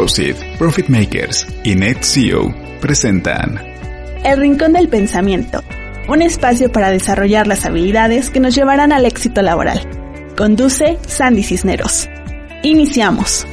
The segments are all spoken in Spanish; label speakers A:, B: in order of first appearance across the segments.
A: Proceed, Profit Makers y NetCeo presentan
B: El Rincón del Pensamiento, un espacio para desarrollar las habilidades que nos llevarán al éxito laboral. Conduce Sandy Cisneros. Iniciamos.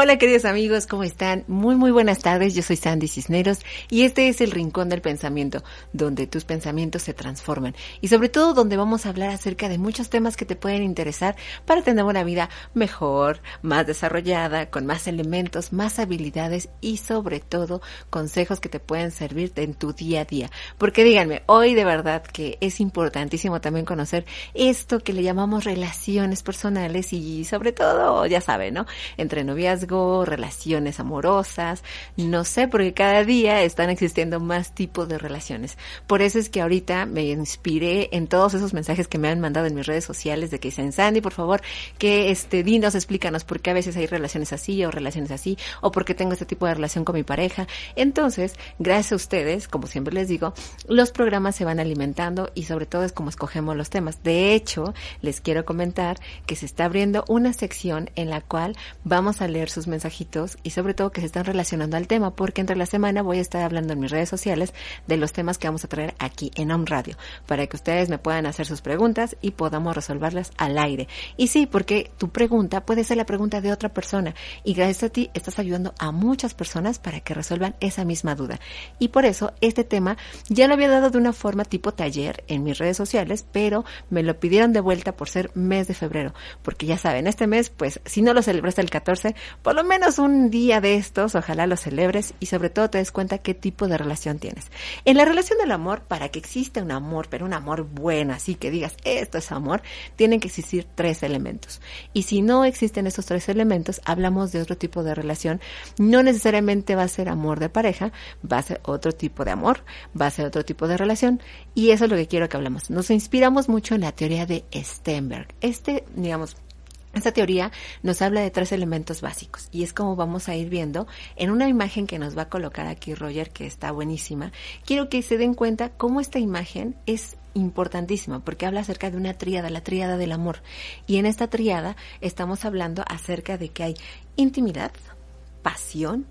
C: Hola, queridos amigos, ¿cómo están? Muy, muy buenas tardes, yo soy Sandy Cisneros y este es el Rincón del Pensamiento, donde tus pensamientos se transforman y sobre todo donde vamos a hablar acerca de muchos temas que te pueden interesar para tener una vida mejor, más desarrollada, con más elementos, más habilidades y sobre todo consejos que te pueden servir en tu día a día. Porque díganme, hoy de verdad que es importantísimo también conocer esto que le llamamos relaciones personales y sobre todo, ya saben, ¿no? Entre relaciones amorosas, no sé, porque cada día están existiendo más tipos de relaciones. Por eso es que ahorita me inspiré en todos esos mensajes que me han mandado en mis redes sociales de que dicen, Sandy, por favor, que este, dinos, explícanos por qué a veces hay relaciones así o relaciones así, o por qué tengo este tipo de relación con mi pareja. Entonces, gracias a ustedes, como siempre les digo, los programas se van alimentando y sobre todo es como escogemos los temas. De hecho, les quiero comentar que se está abriendo una sección en la cual vamos a leer sus mensajitos y sobre todo que se están relacionando al tema, porque entre la semana voy a estar hablando en mis redes sociales de los temas que vamos a traer aquí en Home Radio, para que ustedes me puedan hacer sus preguntas y podamos resolverlas al aire. Y sí, porque tu pregunta puede ser la pregunta de otra persona y gracias a ti estás ayudando a muchas personas para que resuelvan esa misma duda. Y por eso este tema ya lo había dado de una forma tipo taller en mis redes sociales, pero me lo pidieron de vuelta por ser mes de febrero, porque ya saben, este mes, pues si no lo celebraste el 14, por lo menos un día de estos, ojalá lo celebres y sobre todo te des cuenta qué tipo de relación tienes. En la relación del amor, para que exista un amor, pero un amor bueno, así que digas, esto es amor, tienen que existir tres elementos. Y si no existen esos tres elementos, hablamos de otro tipo de relación. No necesariamente va a ser amor de pareja, va a ser otro tipo de amor, va a ser otro tipo de relación. Y eso es lo que quiero que hablemos. Nos inspiramos mucho en la teoría de Stenberg. Este, digamos, esta teoría nos habla de tres elementos básicos y es como vamos a ir viendo en una imagen que nos va a colocar aquí Roger, que está buenísima. Quiero que se den cuenta cómo esta imagen es importantísima porque habla acerca de una tríada, la tríada del amor. Y en esta tríada estamos hablando acerca de que hay intimidad, pasión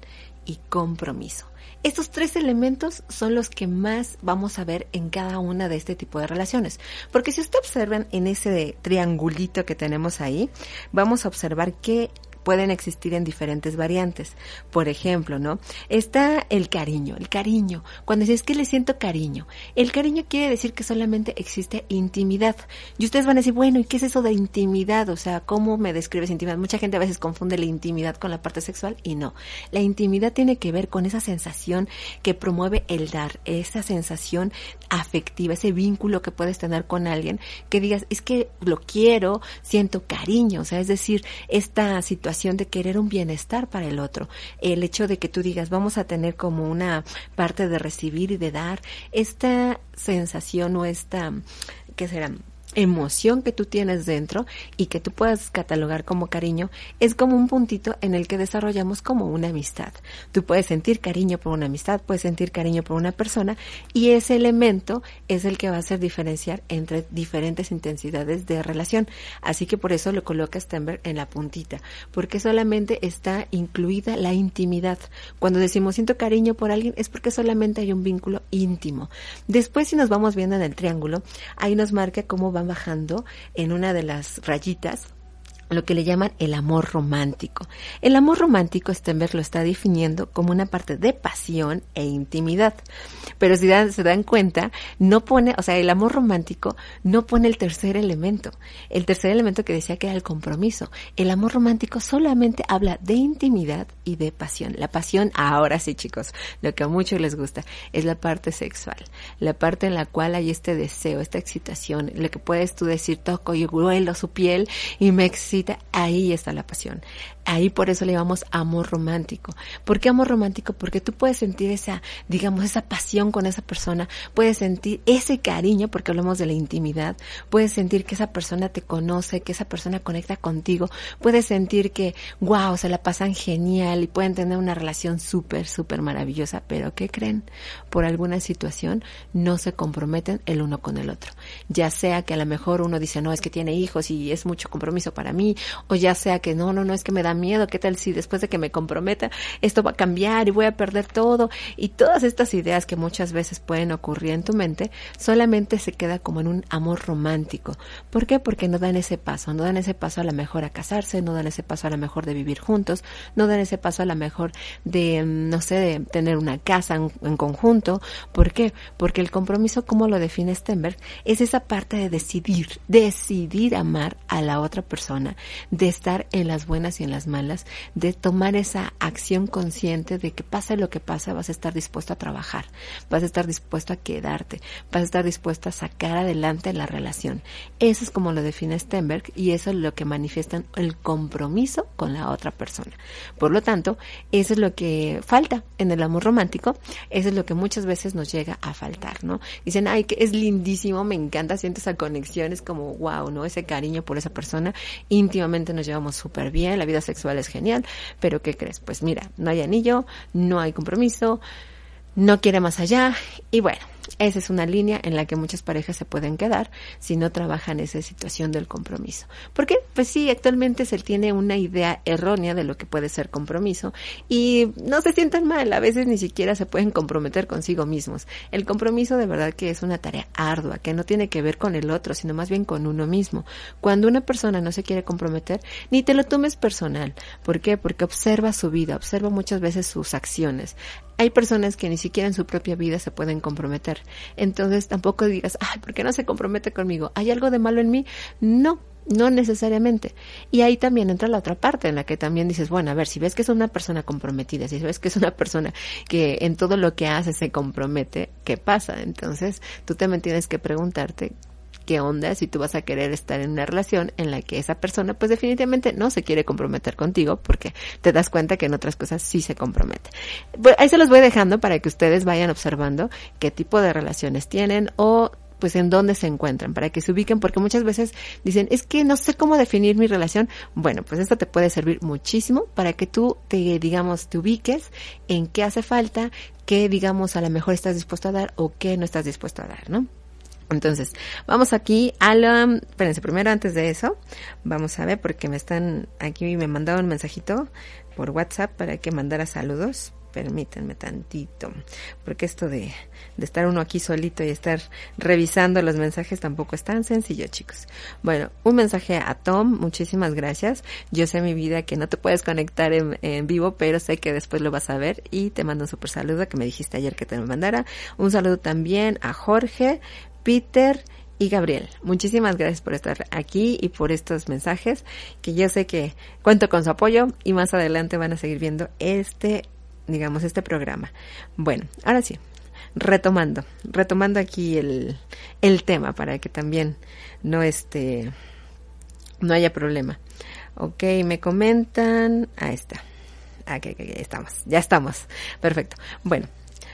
C: y compromiso. Estos tres elementos son los que más vamos a ver en cada una de este tipo de relaciones. Porque si usted observan en ese triangulito que tenemos ahí, vamos a observar que pueden existir en diferentes variantes. Por ejemplo, ¿no? Está el cariño, el cariño. Cuando dices que le siento cariño, el cariño quiere decir que solamente existe intimidad. Y ustedes van a decir, bueno, ¿y qué es eso de intimidad? O sea, ¿cómo me describes intimidad? Mucha gente a veces confunde la intimidad con la parte sexual y no. La intimidad tiene que ver con esa sensación que promueve el dar, esa sensación afectiva, ese vínculo que puedes tener con alguien, que digas, es que lo quiero, siento cariño, o sea, es decir, esta situación de querer un bienestar para el otro. El hecho de que tú digas, vamos a tener como una parte de recibir y de dar, esta sensación o esta, ¿qué será? Emoción que tú tienes dentro y que tú puedas catalogar como cariño es como un puntito en el que desarrollamos como una amistad. Tú puedes sentir cariño por una amistad, puedes sentir cariño por una persona y ese elemento es el que va a hacer diferenciar entre diferentes intensidades de relación. Así que por eso lo coloca Stenberg en la puntita, porque solamente está incluida la intimidad. Cuando decimos siento cariño por alguien es porque solamente hay un vínculo íntimo. Después si nos vamos viendo en el triángulo, ahí nos marca cómo vamos bajando en una de las rayitas lo que le llaman el amor romántico. El amor romántico, Stenberg lo está definiendo como una parte de pasión e intimidad. Pero si se dan cuenta, no pone, o sea, el amor romántico no pone el tercer elemento. El tercer elemento que decía que era el compromiso. El amor romántico solamente habla de intimidad y de pasión. La pasión, ahora sí chicos, lo que a muchos les gusta, es la parte sexual. La parte en la cual hay este deseo, esta excitación, lo que puedes tú decir, toco y huelo su piel y me ahí está la pasión. Ahí por eso le llamamos amor romántico. ¿Por qué amor romántico? Porque tú puedes sentir esa, digamos, esa pasión con esa persona, puedes sentir ese cariño, porque hablamos de la intimidad, puedes sentir que esa persona te conoce, que esa persona conecta contigo, puedes sentir que, wow, se la pasan genial y pueden tener una relación súper, súper maravillosa, pero ¿qué creen? Por alguna situación no se comprometen el uno con el otro. Ya sea que a lo mejor uno dice, no, es que tiene hijos y es mucho compromiso para mí, o ya sea que no, no, no, es que me da miedo, ¿qué tal si después de que me comprometa esto va a cambiar y voy a perder todo? Y todas estas ideas que muchas veces pueden ocurrir en tu mente, solamente se queda como en un amor romántico. ¿Por qué? Porque no dan ese paso, no dan ese paso a la mejor a casarse, no dan ese paso a la mejor de vivir juntos, no dan ese paso a la mejor de, mm, no sé, de tener una casa en, en conjunto. ¿Por qué? Porque el compromiso, como lo define Stenberg, es esa parte de decidir, decidir amar a la otra persona de estar en las buenas y en las malas, de tomar esa acción consciente de que pase lo que pase, vas a estar dispuesto a trabajar, vas a estar dispuesto a quedarte, vas a estar dispuesto a sacar adelante la relación. Eso es como lo define Stenberg y eso es lo que manifiestan el compromiso con la otra persona. Por lo tanto, eso es lo que falta en el amor romántico, eso es lo que muchas veces nos llega a faltar, ¿no? Dicen, ay, que es lindísimo, me encanta, siento esa conexión, es como, wow, ¿no? Ese cariño por esa persona íntimamente nos llevamos súper bien, la vida sexual es genial, pero ¿qué crees? Pues mira, no hay anillo, no hay compromiso, no quiere más allá y bueno, esa es una línea en la que muchas parejas se pueden quedar si no trabajan esa situación del compromiso. ¿Por qué? Pues sí, actualmente se tiene una idea errónea de lo que puede ser compromiso y no se sientan mal, a veces ni siquiera se pueden comprometer consigo mismos. El compromiso de verdad que es una tarea ardua, que no tiene que ver con el otro, sino más bien con uno mismo. Cuando una persona no se quiere comprometer, ni te lo tomes personal. ¿Por qué? Porque observa su vida, observa muchas veces sus acciones. Hay personas que ni siquiera en su propia vida se pueden comprometer. Entonces tampoco digas, ay, ¿por qué no se compromete conmigo? ¿Hay algo de malo en mí? No, no necesariamente. Y ahí también entra la otra parte en la que también dices, bueno, a ver, si ves que es una persona comprometida, si ves que es una persona que en todo lo que hace se compromete, ¿qué pasa? Entonces tú también tienes que preguntarte qué onda si tú vas a querer estar en una relación en la que esa persona pues definitivamente no se quiere comprometer contigo porque te das cuenta que en otras cosas sí se compromete. ahí se los voy dejando para que ustedes vayan observando qué tipo de relaciones tienen o pues en dónde se encuentran, para que se ubiquen, porque muchas veces dicen, es que no sé cómo definir mi relación. Bueno, pues esto te puede servir muchísimo para que tú te, digamos, te ubiques en qué hace falta, qué, digamos, a lo mejor estás dispuesto a dar o qué no estás dispuesto a dar, ¿no? Entonces, vamos aquí a la, espérense, primero antes de eso, vamos a ver porque me están, aquí me mandaron un mensajito por WhatsApp para que mandara saludos. Permítanme tantito, porque esto de, de estar uno aquí solito y estar revisando los mensajes tampoco es tan sencillo, chicos. Bueno, un mensaje a Tom, muchísimas gracias. Yo sé mi vida que no te puedes conectar en, en vivo, pero sé que después lo vas a ver y te mando un super saludo que me dijiste ayer que te lo mandara. Un saludo también a Jorge, Peter y Gabriel. Muchísimas gracias por estar aquí y por estos mensajes que yo sé que cuento con su apoyo y más adelante van a seguir viendo este, digamos, este programa. Bueno, ahora sí, retomando, retomando aquí el, el tema para que también no este, no haya problema. Ok, me comentan, ahí está. Aquí, aquí, estamos, ya estamos. Perfecto. Bueno,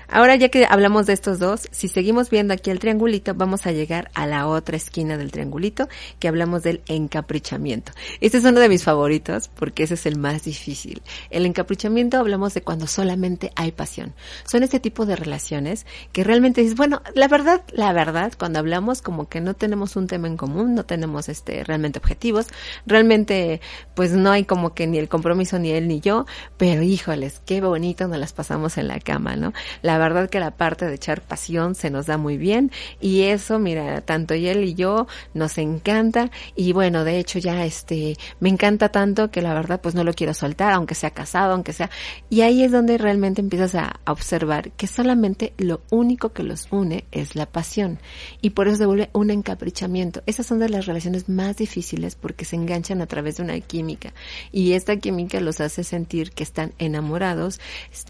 C: Ahora ya que hablamos de estos dos, si seguimos viendo aquí el triangulito, vamos a llegar a la otra esquina del triangulito, que hablamos del encaprichamiento. Este es uno de mis favoritos porque ese es el más difícil. El encaprichamiento hablamos de cuando solamente hay pasión. Son este tipo de relaciones que realmente dices, bueno, la verdad, la verdad, cuando hablamos como que no tenemos un tema en común, no tenemos este realmente objetivos, realmente pues no hay como que ni el compromiso ni él ni yo, pero híjoles, qué bonito nos las pasamos en la cama, ¿no? La verdad que la parte de echar pasión se nos da muy bien y eso, mira, tanto él y yo nos encanta y bueno, de hecho ya este, me encanta tanto que la verdad pues no lo quiero soltar, aunque sea casado, aunque sea, y ahí es donde realmente empiezas a, observar que solamente lo único que los une es la pasión y por eso se vuelve un encaprichamiento. Esas son de las relaciones más difíciles porque se enganchan a través de una química y esta química los hace sentir que están enamorados,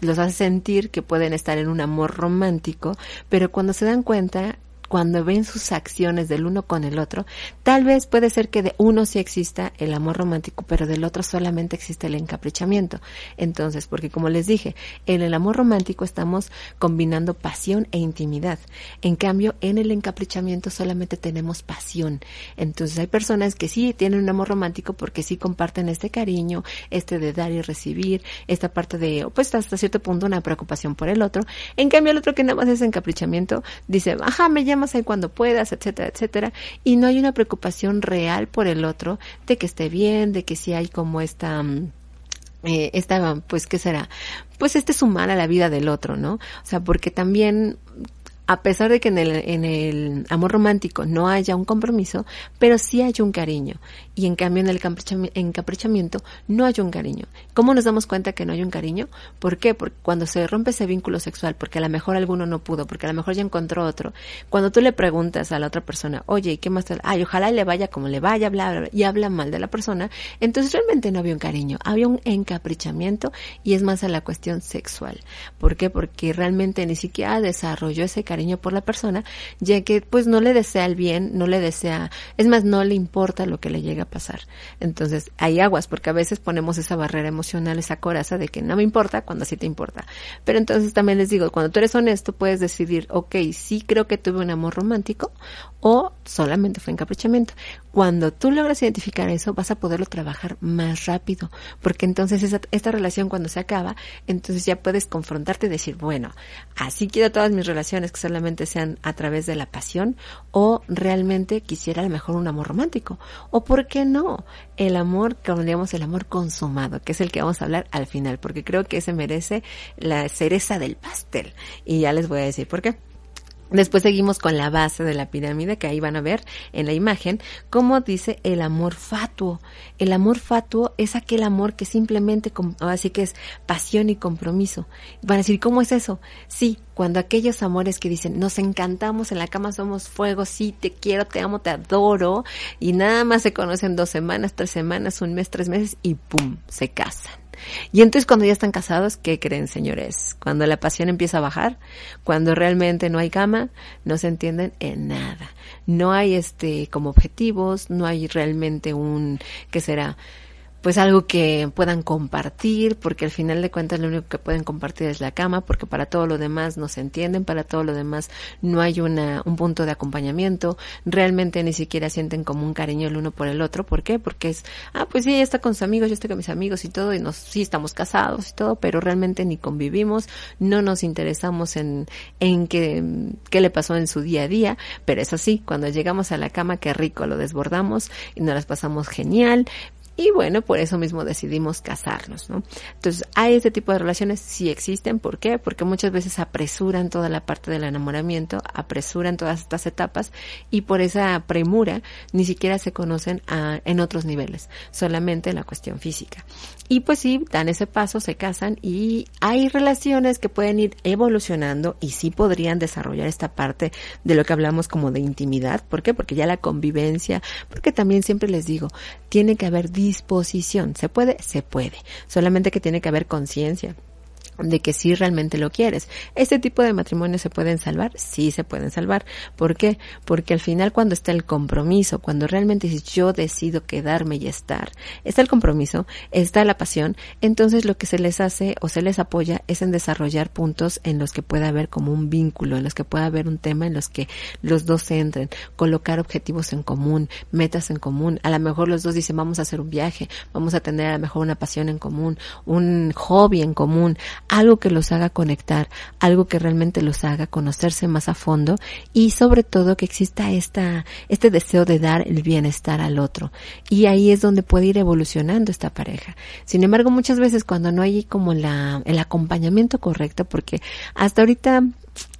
C: los hace sentir que pueden estar en una amor romántico, pero cuando se dan cuenta cuando ven sus acciones del uno con el otro, tal vez puede ser que de uno sí exista el amor romántico, pero del otro solamente existe el encaprichamiento. Entonces, porque como les dije, en el amor romántico estamos combinando pasión e intimidad. En cambio, en el encaprichamiento solamente tenemos pasión. Entonces, hay personas que sí tienen un amor romántico porque sí comparten este cariño, este de dar y recibir, esta parte de, pues hasta cierto punto una preocupación por el otro. En cambio, el otro que nada más es encaprichamiento, dice, ajá, me llama cuando puedas, etcétera, etcétera, y no hay una preocupación real por el otro de que esté bien, de que si hay como esta mm, eh, esta, pues, ¿qué será? Pues este sumar a la vida del otro, ¿no? O sea, porque también a pesar de que en el, en el amor romántico no haya un compromiso, pero sí hay un cariño. Y en cambio en el encaprichamiento no hay un cariño. ¿Cómo nos damos cuenta que no hay un cariño? ¿Por qué? Porque cuando se rompe ese vínculo sexual, porque a lo mejor alguno no pudo, porque a lo mejor ya encontró otro, cuando tú le preguntas a la otra persona, oye, ¿y qué más te... Ay, ojalá le vaya como le vaya, bla, bla, y habla mal de la persona, entonces realmente no había un cariño, había un encaprichamiento y es más a la cuestión sexual. ¿Por qué? Porque realmente ni siquiera desarrolló ese cariño por la persona, ya que pues no le desea el bien, no le desea, es más, no le importa lo que le llega pasar. Entonces, hay aguas, porque a veces ponemos esa barrera emocional, esa coraza de que no me importa cuando sí te importa. Pero entonces también les digo, cuando tú eres honesto, puedes decidir, ok, sí creo que tuve un amor romántico o solamente fue encaprichamiento. Cuando tú logras identificar eso, vas a poderlo trabajar más rápido, porque entonces esa, esta relación cuando se acaba, entonces ya puedes confrontarte y decir, bueno, así quiero todas mis relaciones que solamente sean a través de la pasión o realmente quisiera a lo mejor un amor romántico. O por qué no, el amor, como digamos, el amor consumado, que es el que vamos a hablar al final, porque creo que ese merece la cereza del pastel. Y ya les voy a decir por qué. Después seguimos con la base de la pirámide, que ahí van a ver en la imagen, como dice el amor fatuo. El amor fatuo es aquel amor que simplemente, así que es pasión y compromiso. Van a decir, ¿cómo es eso? Sí, cuando aquellos amores que dicen, nos encantamos en la cama, somos fuego, sí, te quiero, te amo, te adoro, y nada más se conocen dos semanas, tres semanas, un mes, tres meses, y pum, se casan. Y entonces cuando ya están casados, ¿qué creen, señores? Cuando la pasión empieza a bajar, cuando realmente no hay cama, no se entienden en nada. No hay este como objetivos, no hay realmente un, ¿qué será? Pues algo que puedan compartir, porque al final de cuentas lo único que pueden compartir es la cama, porque para todo lo demás no se entienden, para todo lo demás no hay una, un punto de acompañamiento, realmente ni siquiera sienten como un cariño el uno por el otro, ¿por qué? Porque es, ah, pues sí, ella está con sus amigos, yo estoy con mis amigos y todo, y nos, sí estamos casados y todo, pero realmente ni convivimos, no nos interesamos en, en qué, qué le pasó en su día a día, pero es así, cuando llegamos a la cama, qué rico, lo desbordamos y nos las pasamos genial, y bueno, por eso mismo decidimos casarnos, ¿no? Entonces, hay este tipo de relaciones, sí existen, ¿por qué? Porque muchas veces apresuran toda la parte del enamoramiento, apresuran todas estas etapas y por esa premura ni siquiera se conocen a, en otros niveles, solamente en la cuestión física. Y pues sí, dan ese paso, se casan y hay relaciones que pueden ir evolucionando y sí podrían desarrollar esta parte de lo que hablamos como de intimidad. ¿Por qué? Porque ya la convivencia, porque también siempre les digo, tiene que haber disposición. ¿Se puede? Se puede. Solamente que tiene que haber conciencia de que sí realmente lo quieres. ¿Este tipo de matrimonios se pueden salvar? Sí se pueden salvar. ¿Por qué? Porque al final cuando está el compromiso, cuando realmente yo decido quedarme y estar, está el compromiso, está la pasión, entonces lo que se les hace o se les apoya es en desarrollar puntos en los que pueda haber como un vínculo, en los que pueda haber un tema en los que los dos se entren, colocar objetivos en común, metas en común. A lo mejor los dos dicen vamos a hacer un viaje, vamos a tener a lo mejor una pasión en común, un hobby en común, algo que los haga conectar, algo que realmente los haga conocerse más a fondo y sobre todo que exista esta, este deseo de dar el bienestar al otro. Y ahí es donde puede ir evolucionando esta pareja. Sin embargo, muchas veces cuando no hay como la, el acompañamiento correcto, porque hasta ahorita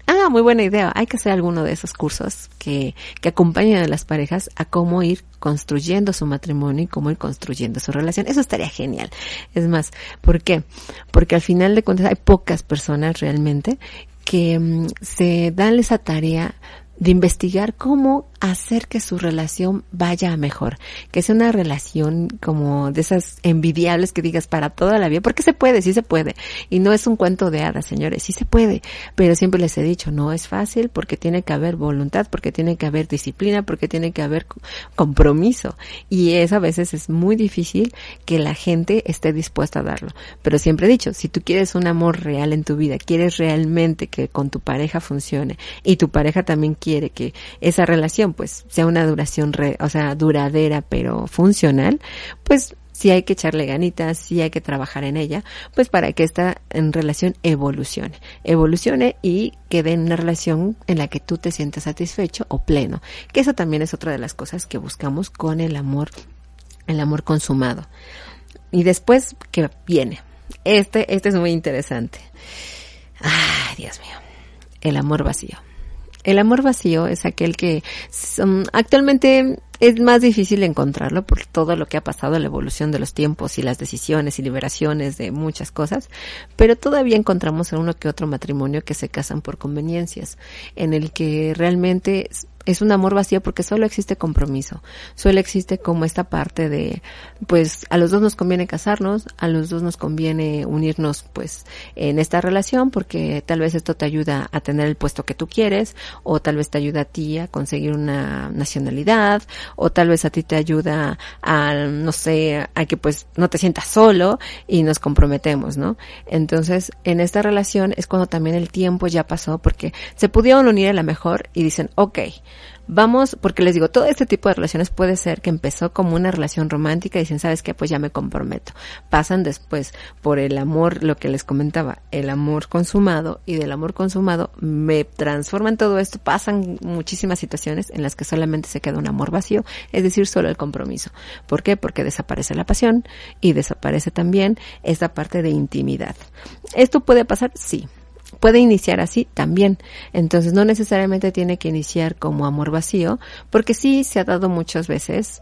C: Ah, muy buena idea. Hay que hacer alguno de esos cursos que, que acompañen a las parejas a cómo ir construyendo su matrimonio y cómo ir construyendo su relación. Eso estaría genial. Es más, ¿por qué? Porque al final de cuentas hay pocas personas realmente que mm, se dan esa tarea de investigar cómo hacer que su relación vaya a mejor, que sea una relación como de esas envidiables que digas para toda la vida, porque se puede, sí se puede, y no es un cuento de hadas, señores, sí se puede, pero siempre les he dicho, no es fácil porque tiene que haber voluntad, porque tiene que haber disciplina, porque tiene que haber compromiso, y eso a veces es muy difícil que la gente esté dispuesta a darlo, pero siempre he dicho, si tú quieres un amor real en tu vida, quieres realmente que con tu pareja funcione, y tu pareja también quiere que esa relación pues sea una duración, re, o sea, duradera pero funcional, pues sí hay que echarle ganitas, sí hay que trabajar en ella, pues para que esta relación evolucione, evolucione y quede en una relación en la que tú te sientas satisfecho o pleno, que eso también es otra de las cosas que buscamos con el amor, el amor consumado. Y después, ¿qué viene? Este, este es muy interesante. Ay, Dios mío. El amor vacío. El amor vacío es aquel que actualmente es más difícil encontrarlo por todo lo que ha pasado, la evolución de los tiempos y las decisiones y liberaciones de muchas cosas, pero todavía encontramos en uno que otro matrimonio que se casan por conveniencias, en el que realmente es un amor vacío porque solo existe compromiso, solo existe como esta parte de, pues a los dos nos conviene casarnos, a los dos nos conviene unirnos pues en esta relación porque tal vez esto te ayuda a tener el puesto que tú quieres o tal vez te ayuda a ti a conseguir una nacionalidad o tal vez a ti te ayuda a, no sé, a que pues no te sientas solo y nos comprometemos, ¿no? Entonces en esta relación es cuando también el tiempo ya pasó porque se pudieron unir a la mejor y dicen, ok, vamos, porque les digo, todo este tipo de relaciones puede ser que empezó como una relación romántica y dicen, ¿sabes qué? Pues ya me comprometo. Pasan después por el amor, lo que les comentaba, el amor consumado y del amor consumado me transforman todo esto, pasan muchísimas situaciones en las que solamente se queda un amor vacío, es decir, solo el compromiso. ¿Por qué? Porque desaparece la pasión y desaparece también esta parte de intimidad. ¿Esto puede pasar? Sí puede iniciar así también. Entonces no necesariamente tiene que iniciar como amor vacío, porque sí se ha dado muchas veces.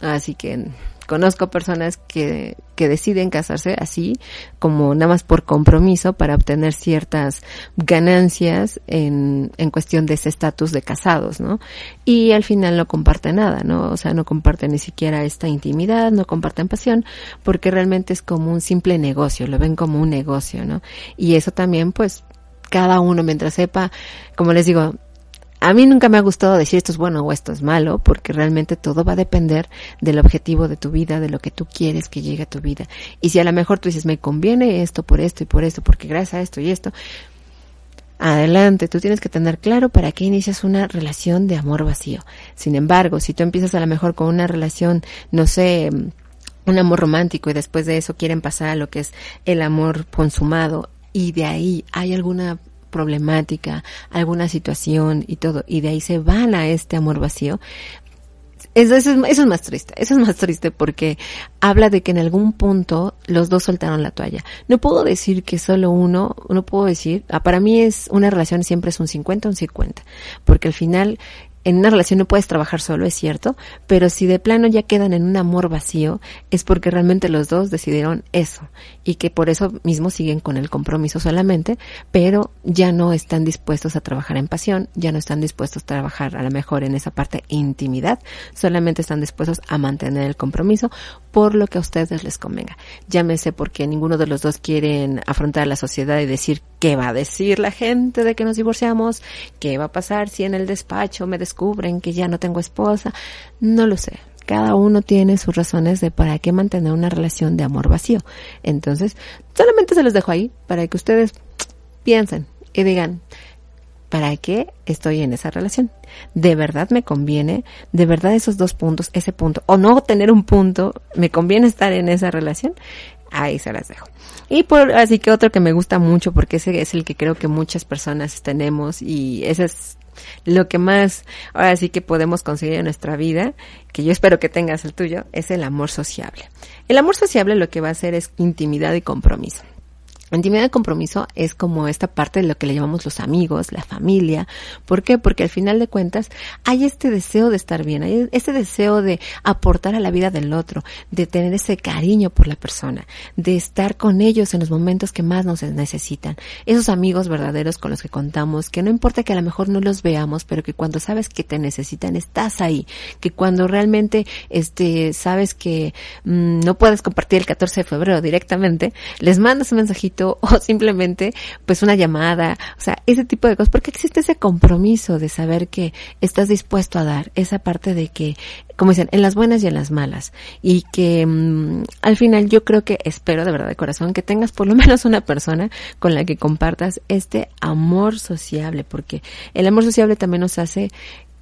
C: Así que conozco personas que, que deciden casarse así, como nada más por compromiso para obtener ciertas ganancias en, en cuestión de ese estatus de casados, ¿no? Y al final no comparten nada, ¿no? O sea, no comparten ni siquiera esta intimidad, no comparten pasión, porque realmente es como un simple negocio, lo ven como un negocio, ¿no? Y eso también, pues, cada uno mientras sepa, como les digo, a mí nunca me ha gustado decir esto es bueno o esto es malo, porque realmente todo va a depender del objetivo de tu vida, de lo que tú quieres que llegue a tu vida. Y si a lo mejor tú dices, me conviene esto por esto y por esto, porque gracias a esto y esto, adelante, tú tienes que tener claro para qué inicias una relación de amor vacío. Sin embargo, si tú empiezas a lo mejor con una relación, no sé, un amor romántico y después de eso quieren pasar a lo que es el amor consumado y de ahí hay alguna problemática, alguna situación y todo, y de ahí se van a este amor vacío, eso, es, eso, es, más triste, eso es más triste porque habla de que en algún punto los dos soltaron la toalla. No puedo decir que solo uno, no puedo decir, ah, para mí es una relación siempre es un 50, un 50, porque al final en una relación no puedes trabajar solo, es cierto, pero si de plano ya quedan en un amor vacío, es porque realmente los dos decidieron eso y que por eso mismo siguen con el compromiso solamente, pero ya no están dispuestos a trabajar en pasión, ya no están dispuestos a trabajar a lo mejor en esa parte intimidad, solamente están dispuestos a mantener el compromiso por lo que a ustedes les convenga. Llámese porque ninguno de los dos quieren afrontar la sociedad y decir qué va a decir la gente de que nos divorciamos, qué va a pasar si en el despacho me descubren que ya no tengo esposa, no lo sé. Cada uno tiene sus razones de para qué mantener una relación de amor vacío. Entonces, solamente se los dejo ahí para que ustedes piensen y digan, ¿para qué estoy en esa relación? ¿De verdad me conviene? ¿De verdad esos dos puntos, ese punto, o no tener un punto, me conviene estar en esa relación? Ahí se las dejo. Y por, así que otro que me gusta mucho, porque ese es el que creo que muchas personas tenemos y ese es lo que más ahora sí que podemos conseguir en nuestra vida, que yo espero que tengas el tuyo, es el amor sociable. El amor sociable lo que va a hacer es intimidad y compromiso. Intimidad y compromiso es como esta parte de lo que le llamamos los amigos, la familia. ¿Por qué? Porque al final de cuentas hay este deseo de estar bien, hay este deseo de aportar a la vida del otro, de tener ese cariño por la persona, de estar con ellos en los momentos que más nos necesitan. Esos amigos verdaderos con los que contamos, que no importa que a lo mejor no los veamos, pero que cuando sabes que te necesitan, estás ahí. Que cuando realmente este, sabes que mmm, no puedes compartir el 14 de febrero directamente, les mandas un mensajito o simplemente pues una llamada, o sea, ese tipo de cosas, porque existe ese compromiso de saber que estás dispuesto a dar, esa parte de que, como dicen, en las buenas y en las malas, y que mmm, al final yo creo que espero de verdad de corazón que tengas por lo menos una persona con la que compartas este amor sociable, porque el amor sociable también nos hace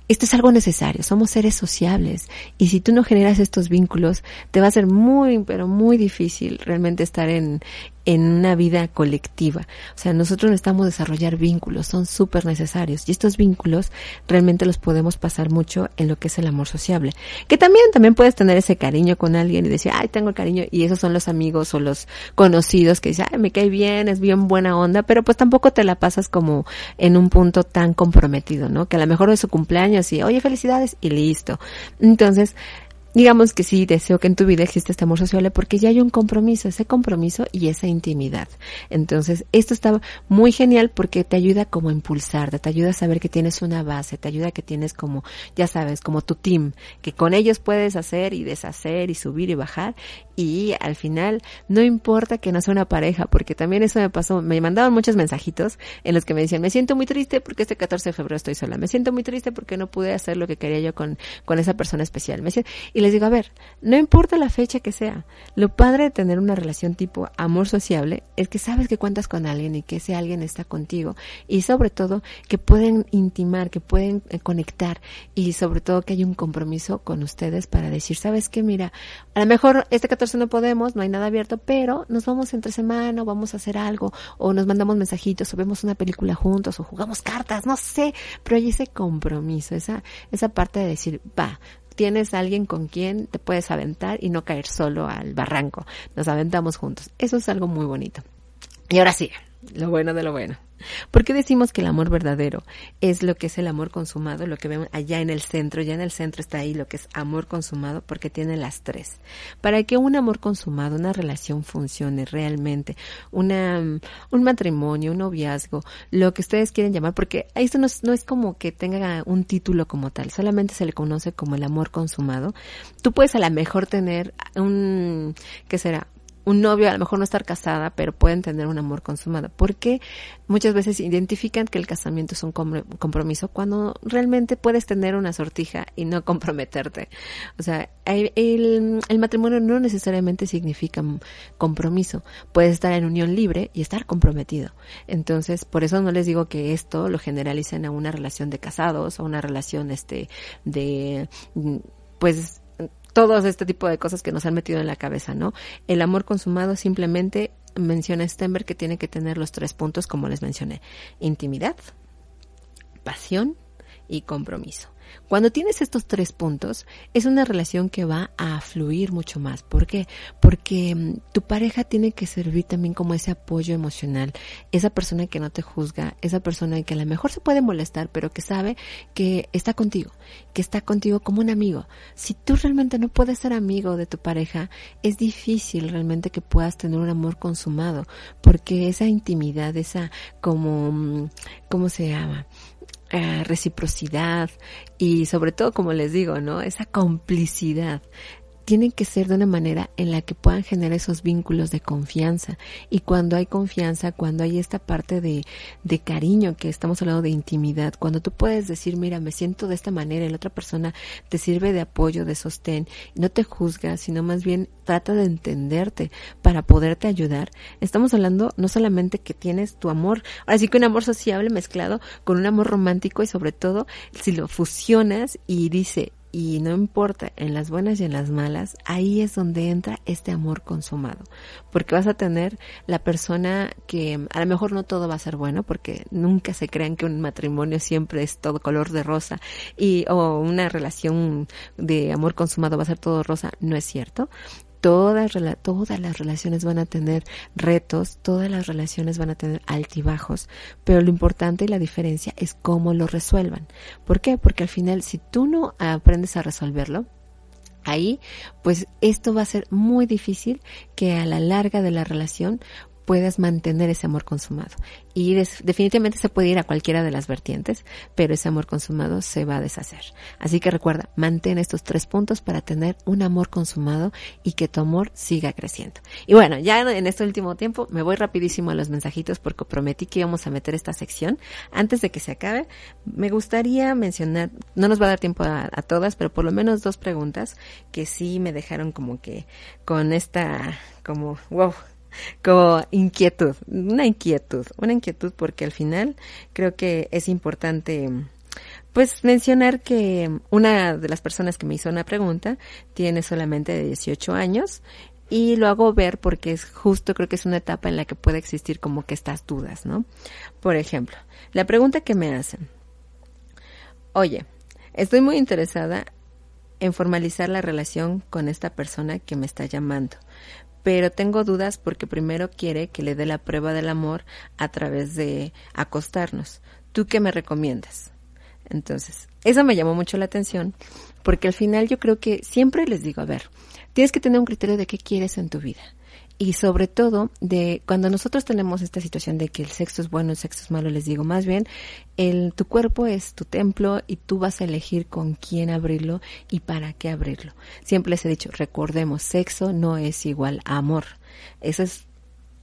C: esto es algo necesario, somos seres sociables y si tú no generas estos vínculos, te va a ser muy, pero muy difícil realmente estar en, en una vida colectiva. O sea, nosotros necesitamos desarrollar vínculos, son súper necesarios. Y estos vínculos realmente los podemos pasar mucho en lo que es el amor sociable. Que también, también puedes tener ese cariño con alguien y decir, ay, tengo cariño. Y esos son los amigos o los conocidos que dicen, ay, me cae bien, es bien buena onda, pero pues tampoco te la pasas como en un punto tan comprometido, ¿no? Que a lo mejor es su cumpleaños y, oye, felicidades y listo. Entonces, digamos que sí, deseo que en tu vida exista este amor sociable porque ya hay un compromiso, ese compromiso y esa intimidad. Entonces, esto está muy genial porque te ayuda como a impulsarte, te ayuda a saber que tienes una base, te ayuda a que tienes como, ya sabes, como tu team, que con ellos puedes hacer y deshacer y subir y bajar y al final no importa que no sea una pareja, porque también eso me pasó, me mandaban muchos mensajitos en los que me decían, me siento muy triste porque este 14 de febrero estoy sola, me siento muy triste porque no pude hacer lo que quería yo con, con esa persona especial. Me decían, y les digo, a ver, no importa la fecha que sea, lo padre de tener una relación tipo amor sociable es que sabes que cuentas con alguien y que ese alguien está contigo y sobre todo que pueden intimar, que pueden eh, conectar y sobre todo que hay un compromiso con ustedes para decir, sabes que mira, a lo mejor este 14 no podemos, no hay nada abierto, pero nos vamos entre semana o vamos a hacer algo o nos mandamos mensajitos o vemos una película juntos o jugamos cartas, no sé, pero hay ese compromiso, esa, esa parte de decir, va, tienes alguien con quien te puedes aventar y no caer solo al barranco. Nos aventamos juntos. Eso es algo muy bonito. Y ahora sí, lo bueno de lo bueno. ¿Por qué decimos que el amor verdadero es lo que es el amor consumado? Lo que vemos allá en el centro, ya en el centro está ahí lo que es amor consumado porque tiene las tres. Para que un amor consumado, una relación funcione realmente, una, un matrimonio, un noviazgo, lo que ustedes quieren llamar, porque esto no es, no es como que tenga un título como tal, solamente se le conoce como el amor consumado. Tú puedes a lo mejor tener un, ¿qué será? Un novio a lo mejor no estar casada, pero pueden tener un amor consumado. Porque muchas veces identifican que el casamiento es un compromiso cuando realmente puedes tener una sortija y no comprometerte. O sea, el, el, matrimonio no necesariamente significa compromiso. Puedes estar en unión libre y estar comprometido. Entonces, por eso no les digo que esto lo generalicen a una relación de casados o una relación este de pues todos este tipo de cosas que nos han metido en la cabeza, ¿no? El amor consumado simplemente menciona Stenberg que tiene que tener los tres puntos como les mencioné. Intimidad, pasión y compromiso. Cuando tienes estos tres puntos, es una relación que va a fluir mucho más. ¿Por qué? Porque mm, tu pareja tiene que servir también como ese apoyo emocional, esa persona que no te juzga, esa persona que a lo mejor se puede molestar, pero que sabe que está contigo, que está contigo como un amigo. Si tú realmente no puedes ser amigo de tu pareja, es difícil realmente que puedas tener un amor consumado, porque esa intimidad, esa como, mm, ¿cómo se llama? Eh, reciprocidad y sobre todo, como les digo, ¿no? Esa complicidad tienen que ser de una manera en la que puedan generar esos vínculos de confianza. Y cuando hay confianza, cuando hay esta parte de, de cariño, que estamos hablando de intimidad, cuando tú puedes decir, mira, me siento de esta manera, y la otra persona te sirve de apoyo, de sostén, no te juzga, sino más bien trata de entenderte para poderte ayudar. Estamos hablando no solamente que tienes tu amor, así que un amor sociable mezclado con un amor romántico y sobre todo si lo fusionas y dice, y no importa en las buenas y en las malas, ahí es donde entra este amor consumado, porque vas a tener la persona que a lo mejor no todo va a ser bueno, porque nunca se crean que un matrimonio siempre es todo color de rosa y o una relación de amor consumado va a ser todo rosa, no es cierto todas, todas las relaciones van a tener retos, todas las relaciones van a tener altibajos, pero lo importante y la diferencia es cómo lo resuelvan. ¿Por qué? Porque al final, si tú no aprendes a resolverlo, ahí, pues esto va a ser muy difícil que a la larga de la relación puedas mantener ese amor consumado. Y definitivamente se puede ir a cualquiera de las vertientes, pero ese amor consumado se va a deshacer. Así que recuerda, mantén estos tres puntos para tener un amor consumado y que tu amor siga creciendo. Y bueno, ya en este último tiempo me voy rapidísimo a los mensajitos porque prometí que íbamos a meter esta sección. Antes de que se acabe, me gustaría mencionar, no nos va a dar tiempo a, a todas, pero por lo menos dos preguntas que sí me dejaron como que con esta, como, wow, como inquietud, una inquietud, una inquietud porque al final creo que es importante pues mencionar que una de las personas que me hizo una pregunta tiene solamente 18 años y lo hago ver porque es justo creo que es una etapa en la que puede existir como que estas dudas, ¿no? Por ejemplo, la pregunta que me hacen, oye, estoy muy interesada en formalizar la relación con esta persona que me está llamando, pero tengo dudas porque primero quiere que le dé la prueba del amor a través de acostarnos. ¿Tú qué me recomiendas? Entonces, eso me llamó mucho la atención porque al final yo creo que siempre les digo, a ver, tienes que tener un criterio de qué quieres en tu vida y sobre todo de cuando nosotros tenemos esta situación de que el sexo es bueno, el sexo es malo, les digo más bien, el, tu cuerpo es tu templo y tú vas a elegir con quién abrirlo y para qué abrirlo. Siempre les he dicho, recordemos, sexo no es igual a amor. Eso es,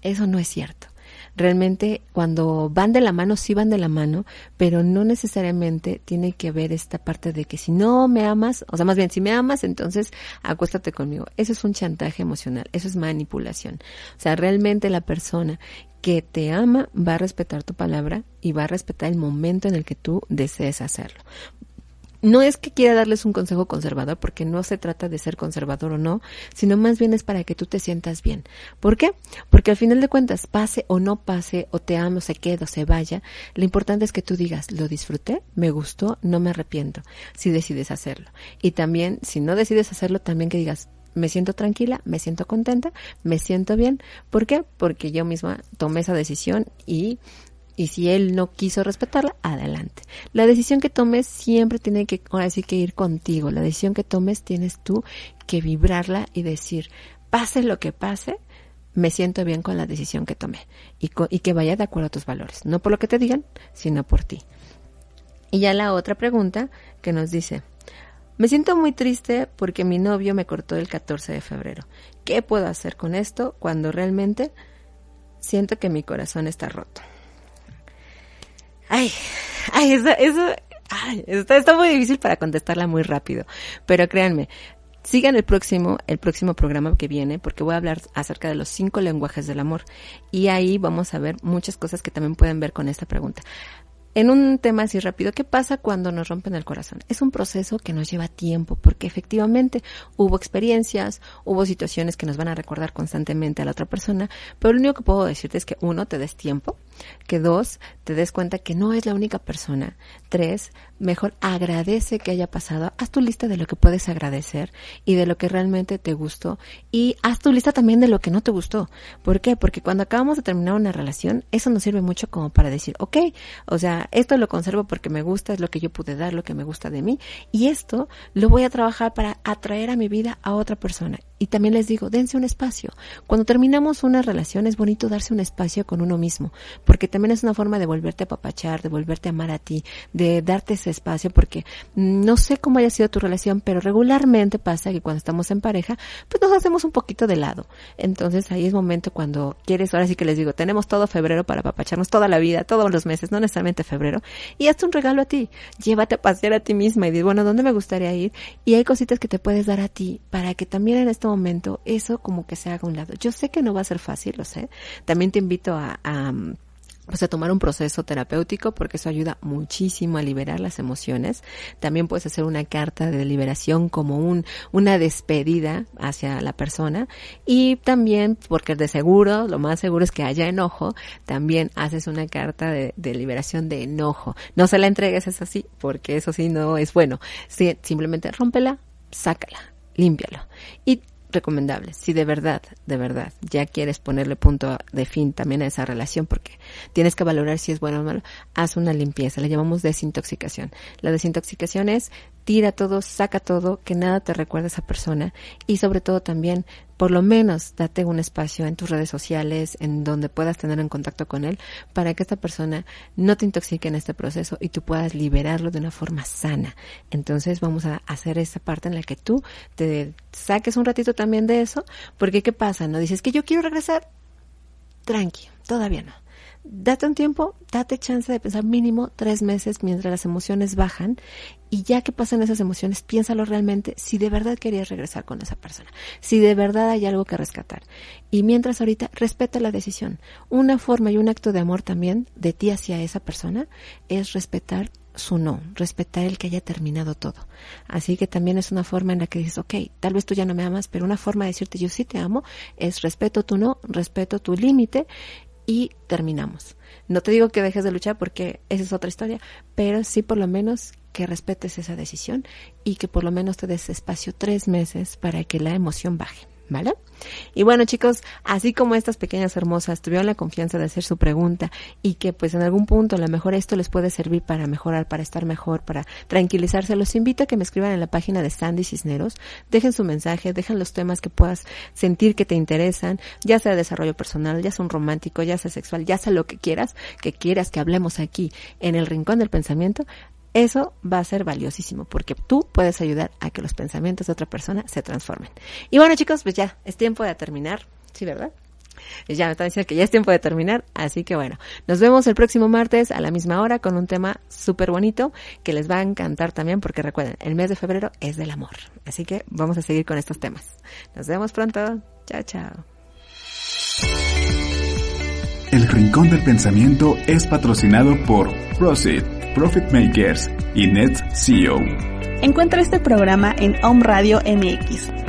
C: eso no es cierto realmente cuando van de la mano, sí van de la mano, pero no necesariamente tiene que haber esta parte de que si no me amas, o sea, más bien, si me amas, entonces acuéstate conmigo. Eso es un chantaje emocional, eso es manipulación. O sea, realmente la persona que te ama va a respetar tu palabra y va a respetar el momento en el que tú desees hacerlo no es que quiera darles un consejo conservador, porque no se trata de ser conservador o no, sino más bien es para que tú te sientas bien. ¿Por qué? Porque al final de cuentas, pase o no pase, o te amo, se quede o se vaya, lo importante es que tú digas, lo disfruté, me gustó, no me arrepiento, si decides hacerlo. Y también, si no decides hacerlo, también que digas, me siento tranquila, me siento contenta, me siento bien. ¿Por qué? Porque yo misma tomé esa decisión y y si él no quiso respetarla, adelante. La decisión que tomes siempre tiene que, ahora sí que ir contigo. La decisión que tomes tienes tú que vibrarla y decir, pase lo que pase, me siento bien con la decisión que tomé y, y que vaya de acuerdo a tus valores. No por lo que te digan, sino por ti. Y ya la otra pregunta que nos dice, me siento muy triste porque mi novio me cortó el 14 de febrero. ¿Qué puedo hacer con esto cuando realmente siento que mi corazón está roto? Ay, ay, eso, eso, ay, está, está muy difícil para contestarla muy rápido. Pero créanme, sigan el próximo, el próximo programa que viene, porque voy a hablar acerca de los cinco lenguajes del amor. Y ahí vamos a ver muchas cosas que también pueden ver con esta pregunta. En un tema así rápido, ¿qué pasa cuando nos rompen el corazón? Es un proceso que nos lleva tiempo, porque efectivamente hubo experiencias, hubo situaciones que nos van a recordar constantemente a la otra persona, pero lo único que puedo decirte es que uno, te des tiempo, Que dos, te des cuenta que no es la única persona. Tres, mejor agradece que haya pasado. Haz tu lista de lo que puedes agradecer y de lo que realmente te gustó. Y haz tu lista también de lo que no te gustó. ¿Por qué? Porque cuando acabamos de terminar una relación, eso nos sirve mucho como para decir, ok, o sea, esto lo conservo porque me gusta, es lo que yo pude dar, lo que me gusta de mí. Y esto lo voy a trabajar para atraer a mi vida a otra persona. Y también les digo, dense un espacio. Cuando terminamos una relación es bonito darse un espacio con uno mismo, porque también es una forma de volverte a papachar, de volverte a amar a ti, de darte ese espacio, porque no sé cómo haya sido tu relación, pero regularmente pasa que cuando estamos en pareja, pues nos hacemos un poquito de lado. Entonces ahí es momento cuando quieres, ahora sí que les digo, tenemos todo febrero para papacharnos toda la vida, todos los meses, no necesariamente febrero, y hazte un regalo a ti, llévate a pasear a ti misma y di, bueno, ¿dónde me gustaría ir? Y hay cositas que te puedes dar a ti para que también en este momento eso como que se haga un lado. Yo sé que no va a ser fácil, lo sé. También te invito a, a pues a tomar un proceso terapéutico porque eso ayuda muchísimo a liberar las emociones. También puedes hacer una carta de liberación como un, una despedida hacia la persona y también porque de seguro, lo más seguro es que haya enojo, también haces una carta de, liberación de enojo. No se la entregues es así porque eso sí no es bueno. Simplemente rómpela, sácala, límpialo. Y recomendable. Si de verdad, de verdad, ya quieres ponerle punto de fin también a esa relación, porque tienes que valorar si es bueno o malo, haz una limpieza. Le llamamos desintoxicación. La desintoxicación es tira todo, saca todo, que nada te recuerde a esa persona y sobre todo también, por lo menos, date un espacio en tus redes sociales, en donde puedas tener en contacto con él, para que esta persona no te intoxique en este proceso y tú puedas liberarlo de una forma sana. Entonces vamos a hacer esa parte en la que tú te saques un ratito también de eso, porque ¿qué pasa? No dices que yo quiero regresar, tranqui, todavía no date un tiempo, date chance de pensar mínimo tres meses mientras las emociones bajan y ya que pasan esas emociones, piénsalo realmente si de verdad querías regresar con esa persona, si de verdad hay algo que rescatar. Y mientras ahorita, respeta la decisión. Una forma y un acto de amor también de ti hacia esa persona es respetar su no, respetar el que haya terminado todo. Así que también es una forma en la que dices, ok, tal vez tú ya no me amas, pero una forma de decirte yo sí te amo es respeto tu no, respeto tu límite y terminamos. No te digo que dejes de luchar porque esa es otra historia, pero sí por lo menos que respetes esa decisión y que por lo menos te des espacio tres meses para que la emoción baje. ¿Vale? Y bueno, chicos, así como estas pequeñas hermosas tuvieron la confianza de hacer su pregunta y que pues en algún punto a lo mejor esto les puede servir para mejorar, para estar mejor, para tranquilizarse, los invito a que me escriban en la página de Sandy Cisneros, dejen su mensaje, dejen los temas que puedas sentir que te interesan, ya sea desarrollo personal, ya sea un romántico, ya sea sexual, ya sea lo que quieras, que quieras que hablemos aquí en el rincón del pensamiento, eso va a ser valiosísimo porque tú puedes ayudar a que los pensamientos de otra persona se transformen. Y bueno chicos, pues ya es tiempo de terminar, ¿sí verdad? Ya me están diciendo que ya es tiempo de terminar, así que bueno, nos vemos el próximo martes a la misma hora con un tema súper bonito que les va a encantar también porque recuerden, el mes de febrero es del amor, así que vamos a seguir con estos temas. Nos vemos pronto, chao chao.
A: El Rincón del Pensamiento es patrocinado por Proceed Profit Makers y Net CEO.
B: Encuentra este programa en Home Radio MX